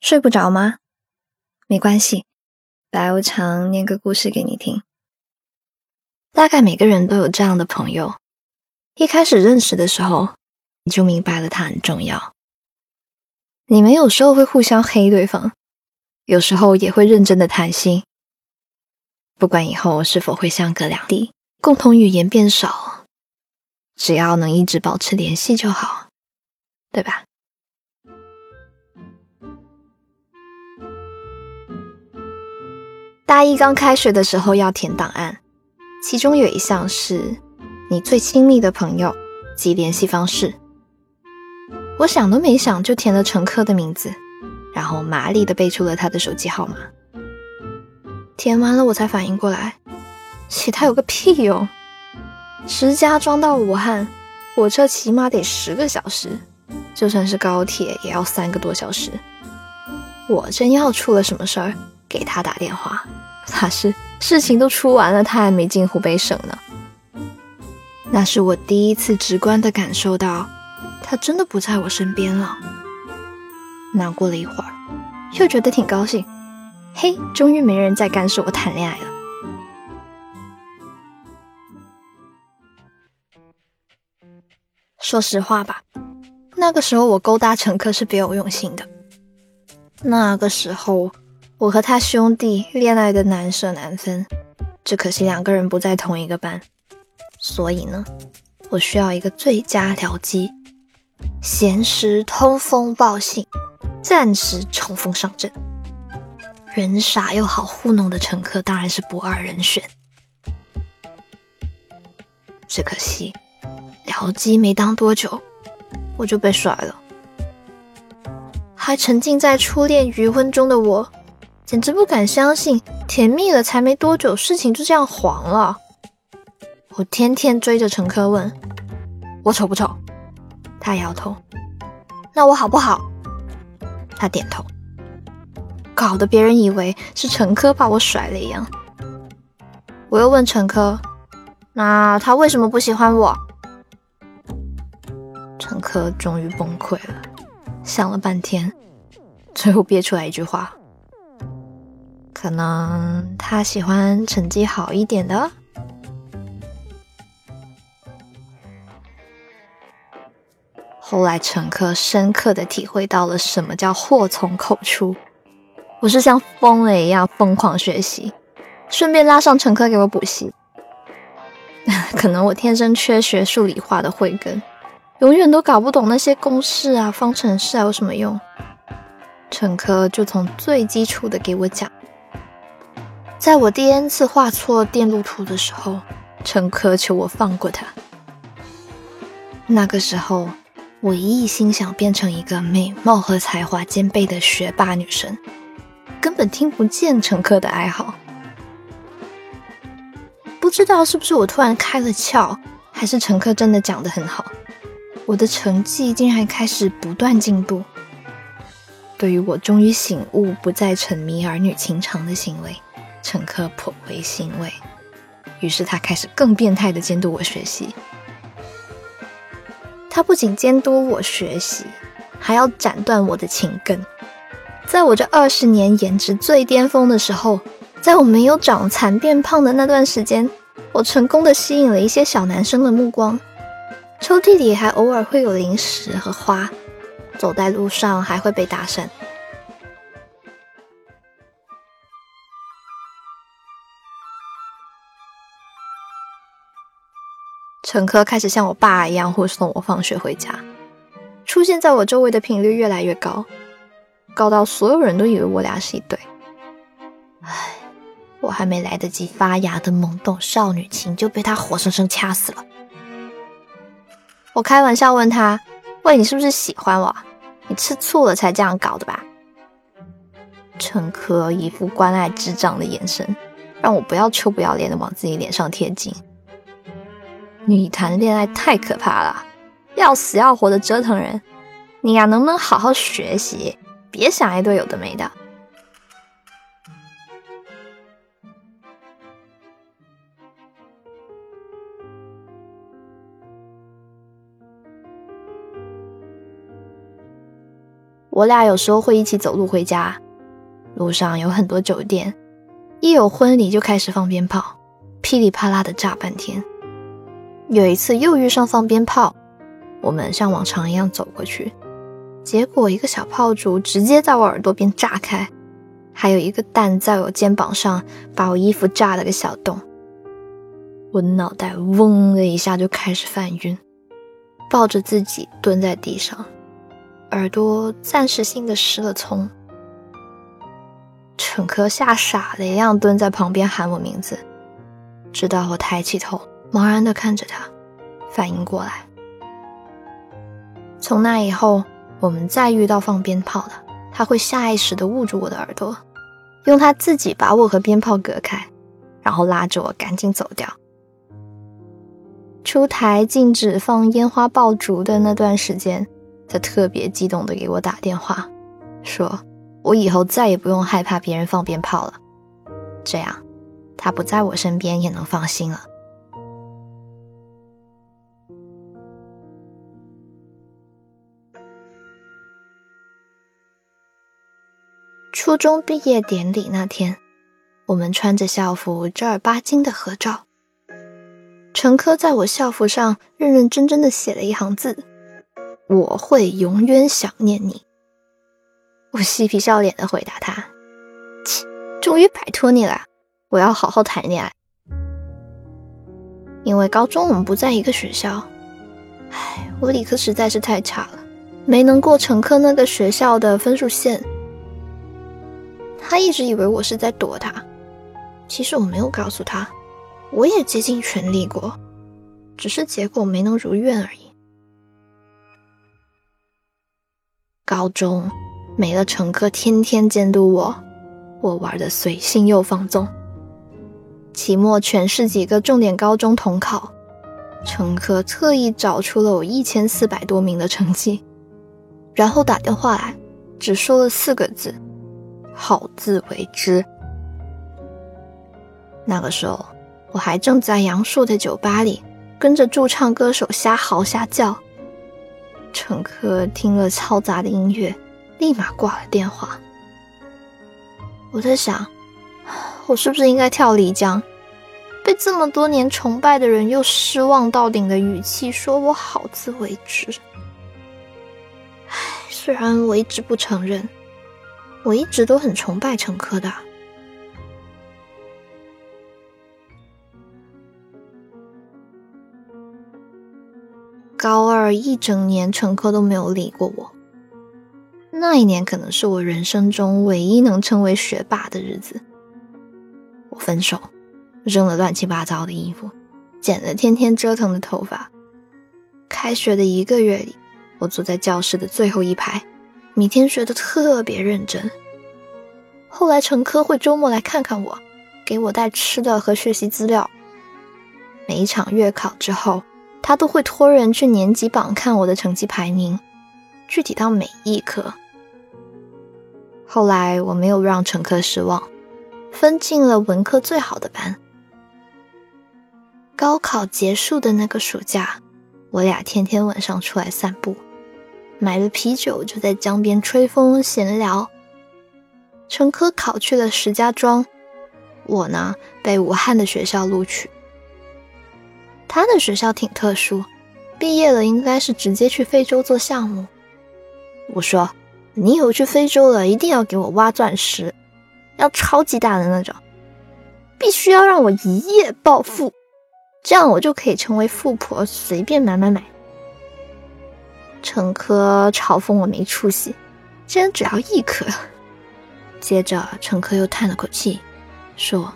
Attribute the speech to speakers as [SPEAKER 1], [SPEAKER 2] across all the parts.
[SPEAKER 1] 睡不着吗？没关系，白无常念个故事给你听。大概每个人都有这样的朋友，一开始认识的时候，你就明白了他很重要。你们有时候会互相黑对方，有时候也会认真的谈心。不管以后是否会相隔两地，共同语言变少，只要能一直保持联系就好，对吧？大一刚开学的时候要填档案，其中有一项是你最亲密的朋友及联系方式。我想都没想就填了陈科的名字，然后麻利的背出了他的手机号码。填完了我才反应过来，写他有个屁用！石家庄到武汉，火车起码得十个小时，就算是高铁也要三个多小时。我真要出了什么事儿。给他打电话，他是事情都出完了，他还没进湖北省呢。那是我第一次直观的感受到，他真的不在我身边了。难过了一会儿，又觉得挺高兴。嘿，终于没人再干涉我谈恋爱了。说实话吧，那个时候我勾搭乘客是别有用心的。那个时候。我和他兄弟恋爱的难舍难分，只可惜两个人不在同一个班，所以呢，我需要一个最佳僚机，闲时通风报信，暂时冲锋上阵。人傻又好糊弄的乘客当然是不二人选，只可惜僚机没当多久，我就被甩了，还沉浸在初恋余温中的我。简直不敢相信，甜蜜了才没多久，事情就这样黄了。我天天追着陈科问：“我丑不丑？”他摇头。那我好不好？他点头。搞得别人以为是陈科把我甩了一样。我又问陈科：“那他为什么不喜欢我？”陈科终于崩溃了，想了半天，最后憋出来一句话。可能他喜欢成绩好一点的。后来，乘客深刻的体会到了什么叫祸从口出。我是像疯了一样疯狂学习，顺便拉上乘客给我补习。可能我天生缺学数理化的慧根，永远都搞不懂那些公式啊、方程式啊有什么用。乘客就从最基础的给我讲。在我第 n 次画错电路图的时候，陈科求我放过他。那个时候，我一心想变成一个美貌和才华兼备的学霸女神，根本听不见陈科的哀嚎。不知道是不是我突然开了窍，还是陈科真的讲得很好，我的成绩竟然开始不断进步。对于我终于醒悟，不再沉迷儿女情长的行为。乘客颇为欣慰，于是他开始更变态的监督我学习。他不仅监督我学习，还要斩断我的情根。在我这二十年颜值最巅峰的时候，在我没有长残变胖的那段时间，我成功的吸引了一些小男生的目光。抽屉里还偶尔会有零食和花，走在路上还会被搭讪。乘客开始像我爸一样护送我放学回家，出现在我周围的频率越来越高，高到所有人都以为我俩是一对。唉，我还没来得及发芽的懵懂少女情就被他活生生掐死了。我开玩笑问他：“喂，你是不是喜欢我？你吃醋了才这样搞的吧？”乘客一副关爱智障的眼神，让我不要臭不要脸的往自己脸上贴金。你谈恋爱太可怕了，要死要活的折腾人。你呀，能不能好好学习，别想一堆有的没的？我俩有时候会一起走路回家，路上有很多酒店，一有婚礼就开始放鞭炮，噼里啪啦的炸半天。有一次又遇上放鞭炮，我们像往常一样走过去，结果一个小炮竹直接在我耳朵边炸开，还有一个弹在我肩膀上，把我衣服炸了个小洞。我脑袋嗡的一下就开始犯晕，抱着自己蹲在地上，耳朵暂时性的失了聪。乘客吓傻了一样蹲在旁边喊我名字，直到我抬起头。茫然地看着他，反应过来。从那以后，我们再遇到放鞭炮的，他会下意识地捂住我的耳朵，用他自己把我和鞭炮隔开，然后拉着我赶紧走掉。出台禁止放烟花爆竹的那段时间，他特别激动地给我打电话，说我以后再也不用害怕别人放鞭炮了，这样他不在我身边也能放心了。高中毕业典礼那天，我们穿着校服正儿八经的合照。陈科在我校服上认认真真的写了一行字：“我会永远想念你。”我嬉皮笑脸的回答他：“切，终于摆脱你了，我要好好谈恋爱。”因为高中我们不在一个学校，唉，我理科实在是太差了，没能过陈科那个学校的分数线。他一直以为我是在躲他，其实我没有告诉他，我也竭尽全力过，只是结果没能如愿而已。高中没了乘客天天监督我，我玩的随性又放纵。期末全市几个重点高中统考，乘客特意找出了我一千四百多名的成绩，然后打电话来，只说了四个字。好自为之。那个时候，我还正在杨树的酒吧里跟着驻唱歌手瞎嚎瞎叫。乘客听了嘈杂的音乐，立马挂了电话。我在想，我是不是应该跳漓江？被这么多年崇拜的人，用失望到顶的语气说我好自为之。唉，虽然我一直不承认。我一直都很崇拜陈科的。高二一整年，陈科都没有理过我。那一年可能是我人生中唯一能称为学霸的日子。我分手，扔了乱七八糟的衣服，剪了天天折腾的头发。开学的一个月里，我坐在教室的最后一排。每天学的特别认真。后来陈科会周末来看看我，给我带吃的和学习资料。每一场月考之后，他都会托人去年级榜看我的成绩排名，具体到每一科。后来我没有让陈科失望，分进了文科最好的班。高考结束的那个暑假，我俩天天晚上出来散步。买了啤酒，就在江边吹风闲聊。陈科考去了石家庄，我呢被武汉的学校录取。他的学校挺特殊，毕业了应该是直接去非洲做项目。我说：“你以后去非洲了，一定要给我挖钻石，要超级大的那种，必须要让我一夜暴富，这样我就可以成为富婆，随便买买买。”陈科嘲讽我没出息，竟然只要一颗。接着，陈科又叹了口气，说：“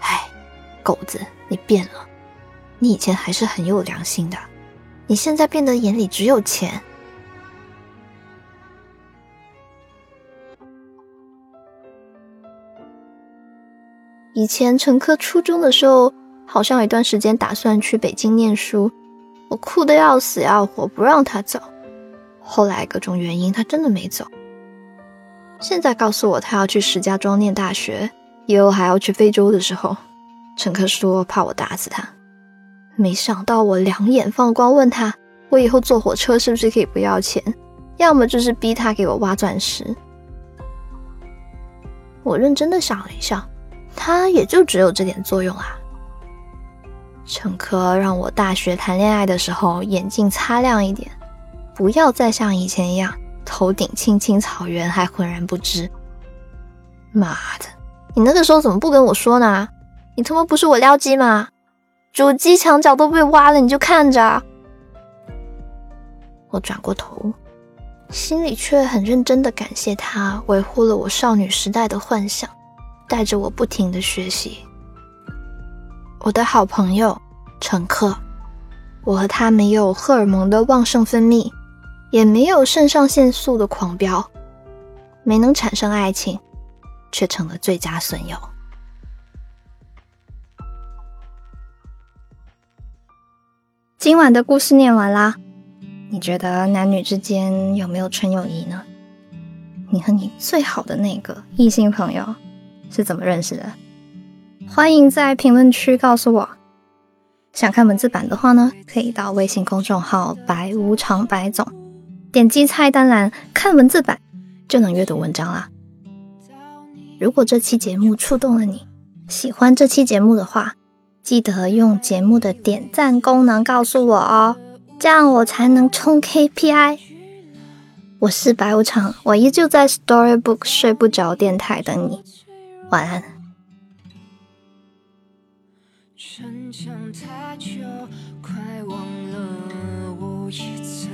[SPEAKER 1] 哎，狗子，你变了。你以前还是很有良心的，你现在变得眼里只有钱。”以前陈科初中的时候，好像有一段时间打算去北京念书。我哭得要死要活，不让他走。后来各种原因，他真的没走。现在告诉我他要去石家庄念大学，以后还要去非洲的时候，陈科说怕我打死他。没想到我两眼放光，问他我以后坐火车是不是可以不要钱？
[SPEAKER 2] 要么就是逼他给我挖钻石。我认真的想了一下，他也就只有这点作用啊。陈科让我大学谈恋爱的时候眼镜擦亮一点，不要再像以前一样头顶青青草原还浑然不知。妈的，你那个时候怎么不跟我说呢？你他妈不是我撩机吗？主机墙角都被挖了，你就看着。我转过头，心里却很认真的感谢他维护了我少女时代的幻想，带着我不停的学习。我的好朋友乘客，我和他没有荷尔蒙的旺盛分泌，也没有肾上腺素的狂飙，没能产生爱情，却成了最佳损友。今晚的故事念完啦，你觉得男女之间有没有纯友谊呢？你和你最好的那个异性朋友是怎么认识的？欢迎在评论区告诉我。想看文字版的话呢，可以到微信公众号“白无常白总”，点击菜单栏看文字版，就能阅读文章啦。如果这期节目触动了你，喜欢这期节目的话，记得用节目的点赞功能告诉我哦，这样我才能冲 KPI。我是白无常，我依旧在 Storybook 睡不着电台等你，晚安。逞强太久，快忘了我也曾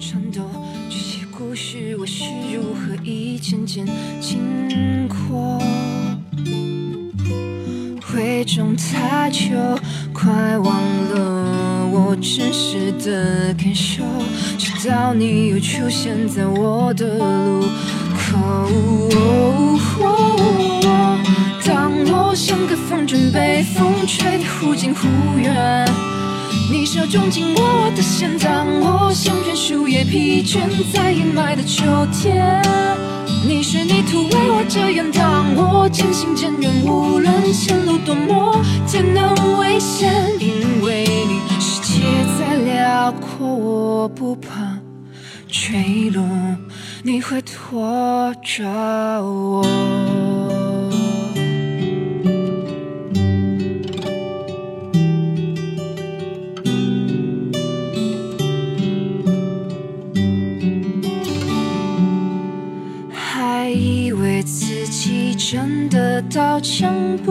[SPEAKER 2] 颤抖。这些故事我是如何一件件经过？回中太久，快忘了我真实的感受。直到你又出现在我的路口。像个风筝被风吹得忽近忽远，你手中紧握我的线，当我像片树叶疲倦在阴霾的秋天，你是泥土为我遮掩，当我渐行渐远，无论前路多么艰难危险，因为你世界再辽阔，我不怕坠落，你会拖着我。真的刀枪不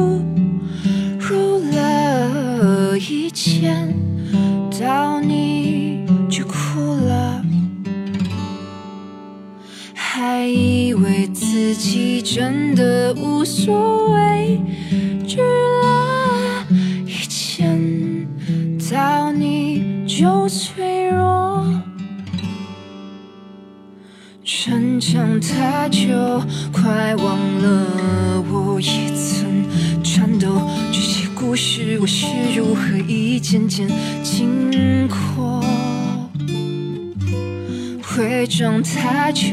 [SPEAKER 2] 入了，一见到你就哭了，还以为自己真的无所谓，惧了，一见到你就脆弱，逞强太久，快忘了。我也曾颤抖，这些故事我是如何一件件经过？伪装太久，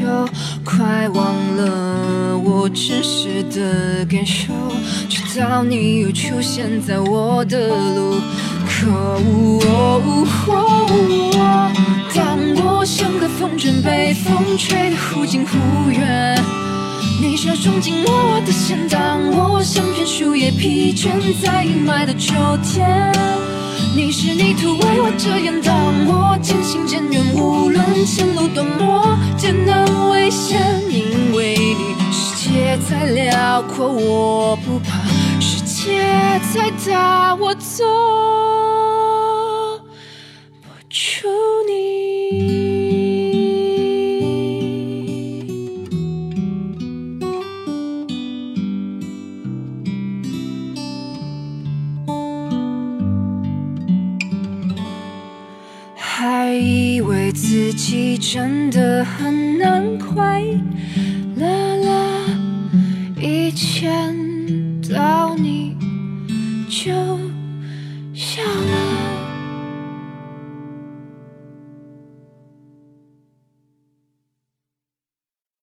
[SPEAKER 2] 快忘了我真实的感受，直到你又出现在我的路口。当我像个风筝被风吹得忽近忽远。你手中紧握我的线，当我像片树叶疲倦在阴霾的秋天。你是泥土为我遮掩，当我渐行渐远，无论前路多么艰难危险，因为你世界再辽阔我不怕，世界再大我走自己真的很难快。乐了，以前